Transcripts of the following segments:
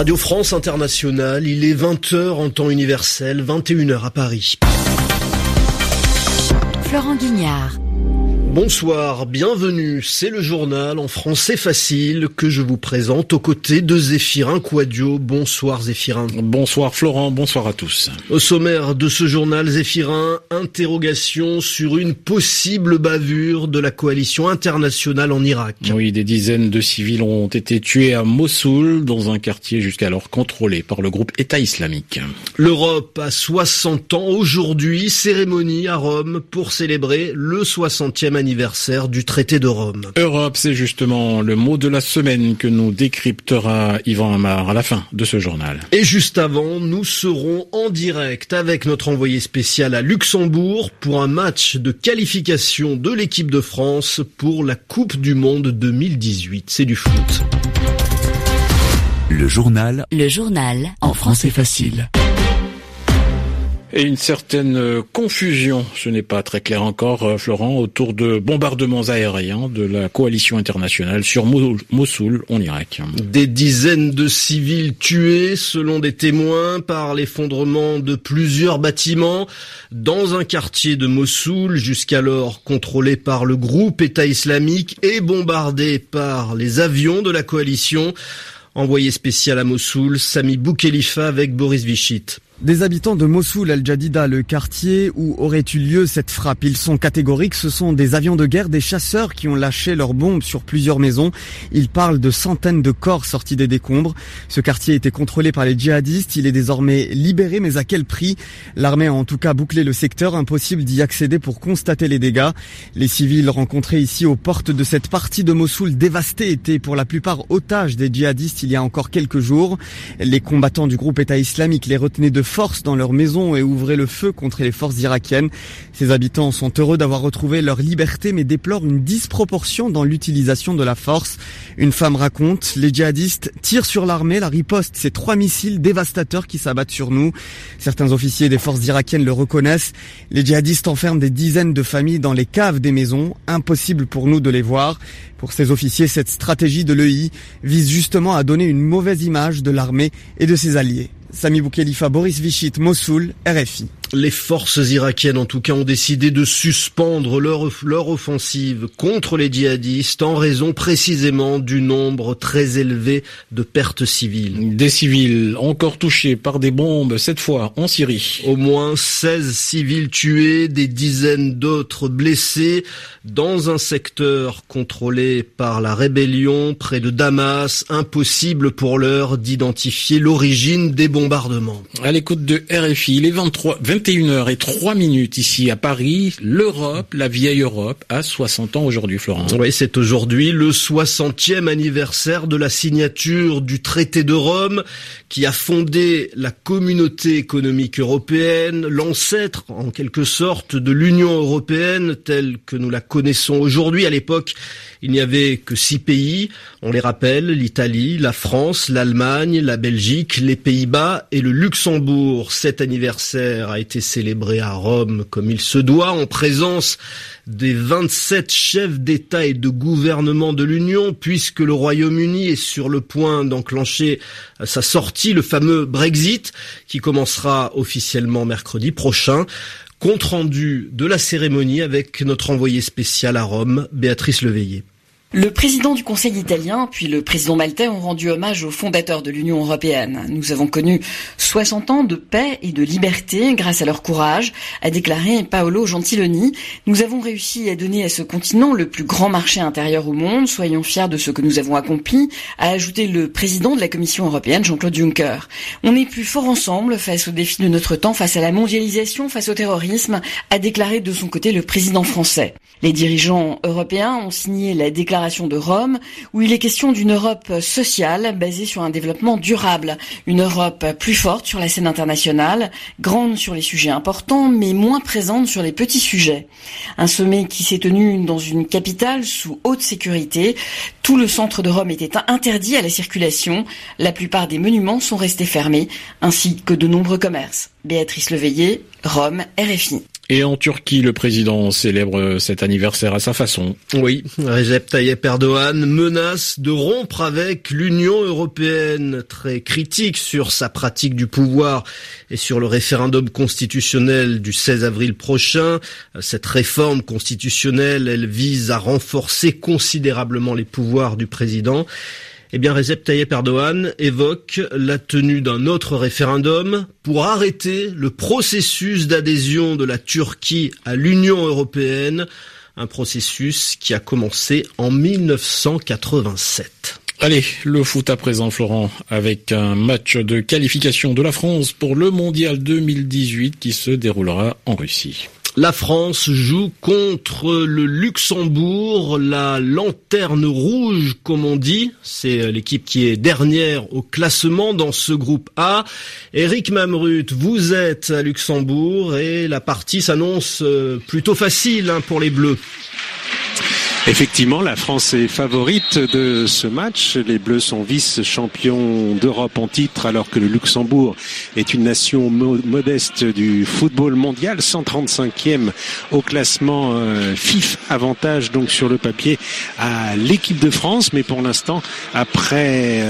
Radio France Internationale, il est 20h en temps universel, 21h à Paris. Florent Guignard. Bonsoir, bienvenue. C'est le journal en français facile que je vous présente aux côtés de Zéphirin Quadio. Bonsoir Zéphirin. Bonsoir Florent, bonsoir à tous. Au sommaire de ce journal, Zéphirin, interrogation sur une possible bavure de la coalition internationale en Irak. Oui, des dizaines de civils ont été tués à Mossoul, dans un quartier jusqu'alors contrôlé par le groupe État islamique. L'Europe a 60 ans aujourd'hui, cérémonie à Rome pour célébrer le 60e anniversaire du traité de Rome. Europe, c'est justement le mot de la semaine que nous décryptera Yvan Amar à la fin de ce journal. Et juste avant, nous serons en direct avec notre envoyé spécial à Luxembourg pour un match de qualification de l'équipe de France pour la Coupe du Monde 2018. C'est du foot. Le journal. Le journal. En français facile. Et une certaine euh, confusion, ce n'est pas très clair encore, euh, Florent, autour de bombardements aériens de la coalition internationale sur Mossoul, en Irak. Des dizaines de civils tués, selon des témoins, par l'effondrement de plusieurs bâtiments dans un quartier de Mossoul, jusqu'alors contrôlé par le groupe État islamique et bombardé par les avions de la coalition. Envoyé spécial à Mossoul, Sami Boukhelifa avec Boris Vichit. Des habitants de Mossoul al-Jadida, le quartier où aurait eu lieu cette frappe. Ils sont catégoriques, ce sont des avions de guerre, des chasseurs qui ont lâché leurs bombes sur plusieurs maisons. Ils parlent de centaines de corps sortis des décombres. Ce quartier était contrôlé par les djihadistes, il est désormais libéré, mais à quel prix? L'armée a en tout cas bouclé le secteur, impossible d'y accéder pour constater les dégâts. Les civils rencontrés ici aux portes de cette partie de Mossoul dévastée étaient pour la plupart otages des djihadistes il y a encore quelques jours. Les combattants du groupe État islamique les retenaient de force dans leur maison et ouvraient le feu contre les forces irakiennes. Ces habitants sont heureux d'avoir retrouvé leur liberté mais déplorent une disproportion dans l'utilisation de la force. Une femme raconte, les djihadistes tirent sur l'armée, la riposte, c'est trois missiles dévastateurs qui s'abattent sur nous. Certains officiers des forces irakiennes le reconnaissent. Les djihadistes enferment des dizaines de familles dans les caves des maisons. Impossible pour nous de les voir. Pour ces officiers, cette stratégie de l'EI vise justement à donner une mauvaise image de l'armée et de ses alliés. Sami Boukhelifa, Boris Vichit, Mossoul, RFI. Les forces irakiennes, en tout cas, ont décidé de suspendre leur, leur offensive contre les djihadistes en raison précisément du nombre très élevé de pertes civiles. Des civils encore touchés par des bombes, cette fois en Syrie. Au moins 16 civils tués, des dizaines d'autres blessés dans un secteur contrôlé par la rébellion près de Damas. Impossible pour l'heure d'identifier l'origine des bombardements. À l'écoute de RFI, il est 23, 21h et 3 minutes ici à Paris. L'Europe, la vieille Europe, a 60 ans aujourd'hui, Florent. Oui, c'est aujourd'hui le 60e anniversaire de la signature du traité de Rome qui a fondé la communauté économique européenne, l'ancêtre en quelque sorte de l'Union européenne telle que nous la connaissons aujourd'hui. À l'époque, il n'y avait que six pays, on les rappelle, l'Italie, la France, l'Allemagne, la Belgique, les Pays-Bas et le Luxembourg. Cet anniversaire a été célébré à Rome comme il se doit en présence des 27 chefs d'État et de gouvernement de l'Union, puisque le Royaume-Uni est sur le point d'enclencher sa sortie, le fameux Brexit, qui commencera officiellement mercredi prochain. Compte rendu de la cérémonie avec notre envoyé spécial à Rome, Béatrice Leveillé. Le président du Conseil italien puis le président maltais ont rendu hommage aux fondateurs de l'Union européenne. Nous avons connu 60 ans de paix et de liberté grâce à leur courage, a déclaré Paolo Gentiloni. Nous avons réussi à donner à ce continent le plus grand marché intérieur au monde. Soyons fiers de ce que nous avons accompli, a ajouté le président de la Commission européenne, Jean-Claude Juncker. On est plus fort ensemble face aux défis de notre temps, face à la mondialisation, face au terrorisme, a déclaré de son côté le président français. Les dirigeants européens ont signé la déclaration de Rome, où il est question d'une Europe sociale basée sur un développement durable, une Europe plus forte sur la scène internationale, grande sur les sujets importants, mais moins présente sur les petits sujets. Un sommet qui s'est tenu dans une capitale sous haute sécurité. Tout le centre de Rome était interdit à la circulation. La plupart des monuments sont restés fermés, ainsi que de nombreux commerces. Béatrice Leveillé, Rome, RFI. Et en Turquie, le président célèbre cet anniversaire à sa façon. Oui, Recep Tayyip Erdogan menace de rompre avec l'Union européenne, très critique sur sa pratique du pouvoir et sur le référendum constitutionnel du 16 avril prochain. Cette réforme constitutionnelle, elle vise à renforcer considérablement les pouvoirs du président. Eh bien, Recep Tayyip Erdogan évoque la tenue d'un autre référendum pour arrêter le processus d'adhésion de la Turquie à l'Union européenne, un processus qui a commencé en 1987. Allez, le foot à présent, Florent, avec un match de qualification de la France pour le Mondial 2018 qui se déroulera en Russie. La France joue contre le Luxembourg, la lanterne rouge comme on dit. C'est l'équipe qui est dernière au classement dans ce groupe A. Eric Mamrut, vous êtes à Luxembourg et la partie s'annonce euh, plutôt facile hein, pour les Bleus. Effectivement, la France est favorite de ce match. Les Bleus sont vice-champions d'Europe en titre alors que le Luxembourg est une nation modeste du football mondial, 135e au classement euh, FIF, avantage donc sur le papier à l'équipe de France. Mais pour l'instant, après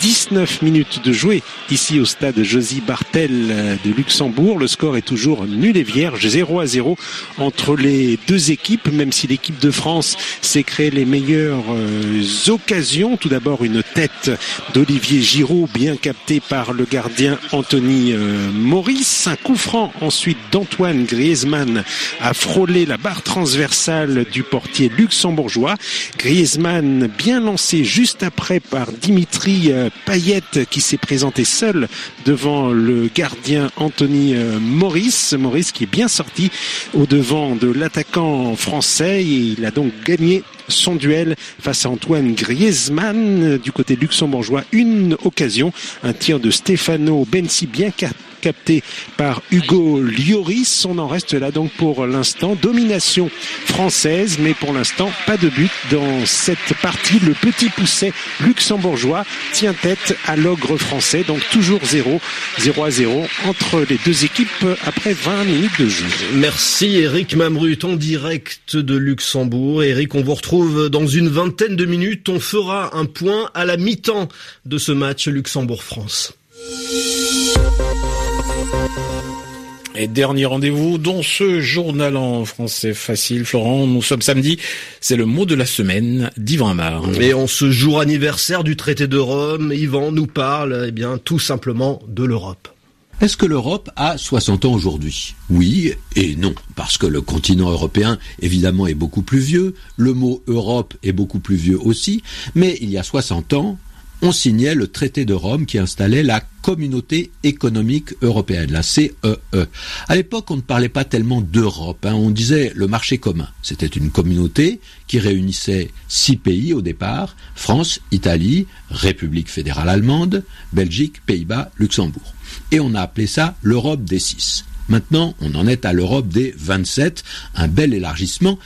19 euh, minutes de jouer ici au stade Josie Bartel euh, de Luxembourg, le score est toujours nul et vierge, 0 à 0 entre les deux équipes, même si l'équipe de France s'est créé les meilleures euh, occasions. Tout d'abord une tête d'Olivier Giroud bien captée par le gardien Anthony euh, Maurice. Un coup franc ensuite d'Antoine Griezmann a frôlé la barre transversale du portier luxembourgeois. Griezmann bien lancé juste après par Dimitri euh, Payet qui s'est présenté seul devant le gardien Anthony Maurice. Maurice qui est bien sorti au devant de l'attaquant français et il a donc gagné son duel face à Antoine Griezmann du côté luxembourgeois. Une occasion, un tir de Stefano Bensi bien capté par Hugo Lloris. On en reste là donc pour l'instant. Domination française, mais pour l'instant, pas de but dans cette partie. Le petit pousset luxembourgeois tient tête à l'ogre français. Donc toujours 0, 0 à 0 entre les deux équipes après 20 minutes de jeu. Merci Eric Mamrut en direct de Luxembourg. Eric, on vous retrouve dans une vingtaine de minutes. On fera un point à la mi-temps de ce match Luxembourg-France. Et dernier rendez-vous dans ce journal en français facile. Florent, nous sommes samedi. C'est le mot de la semaine d'Yvan Amar. Et en ce jour anniversaire du traité de Rome, Yvan nous parle, eh bien, tout simplement de l'Europe. Est-ce que l'Europe a 60 ans aujourd'hui? Oui et non, parce que le continent européen, évidemment, est beaucoup plus vieux, le mot Europe est beaucoup plus vieux aussi, mais il y a 60 ans, on signait le traité de Rome qui installait la communauté économique européenne, la CEE. E. À l'époque, on ne parlait pas tellement d'Europe, hein. on disait le marché commun. C'était une communauté qui réunissait six pays au départ, France, Italie, République fédérale allemande, Belgique, Pays-Bas, Luxembourg. Et on a appelé ça l'Europe des six. Maintenant, on en est à l'Europe des 27, un bel élargissement,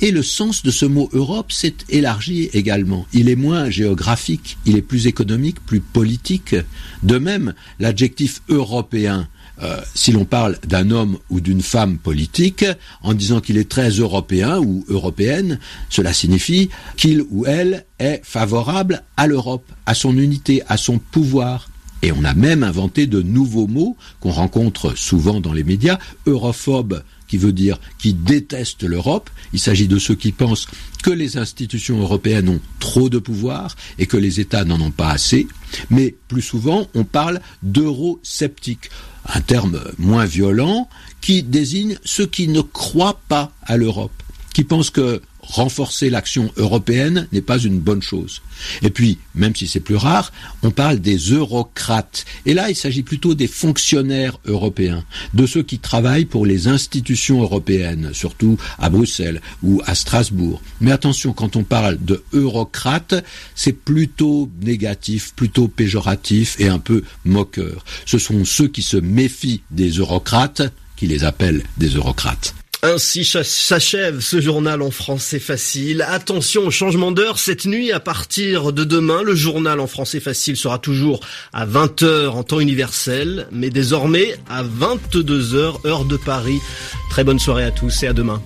et le sens de ce mot Europe s'est élargi également. Il est moins géographique, il est plus économique, plus politique. De même, l'adjectif européen, euh, si l'on parle d'un homme ou d'une femme politique, en disant qu'il est très européen ou européenne, cela signifie qu'il ou elle est favorable à l'Europe, à son unité, à son pouvoir. Et on a même inventé de nouveaux mots qu'on rencontre souvent dans les médias, europhobe, qui veut dire qui déteste l'Europe. Il s'agit de ceux qui pensent que les institutions européennes ont trop de pouvoir et que les États n'en ont pas assez. Mais plus souvent, on parle d'eurosceptiques, un terme moins violent qui désigne ceux qui ne croient pas à l'Europe, qui pensent que renforcer l'action européenne n'est pas une bonne chose. Et puis, même si c'est plus rare, on parle des eurocrates. Et là, il s'agit plutôt des fonctionnaires européens, de ceux qui travaillent pour les institutions européennes, surtout à Bruxelles ou à Strasbourg. Mais attention, quand on parle de eurocrates, c'est plutôt négatif, plutôt péjoratif et un peu moqueur. Ce sont ceux qui se méfient des eurocrates qui les appellent des eurocrates. Ainsi s'achève ce journal en français facile. Attention au changement d'heure cette nuit à partir de demain. Le journal en français facile sera toujours à 20h en temps universel, mais désormais à 22h heure de Paris. Très bonne soirée à tous et à demain.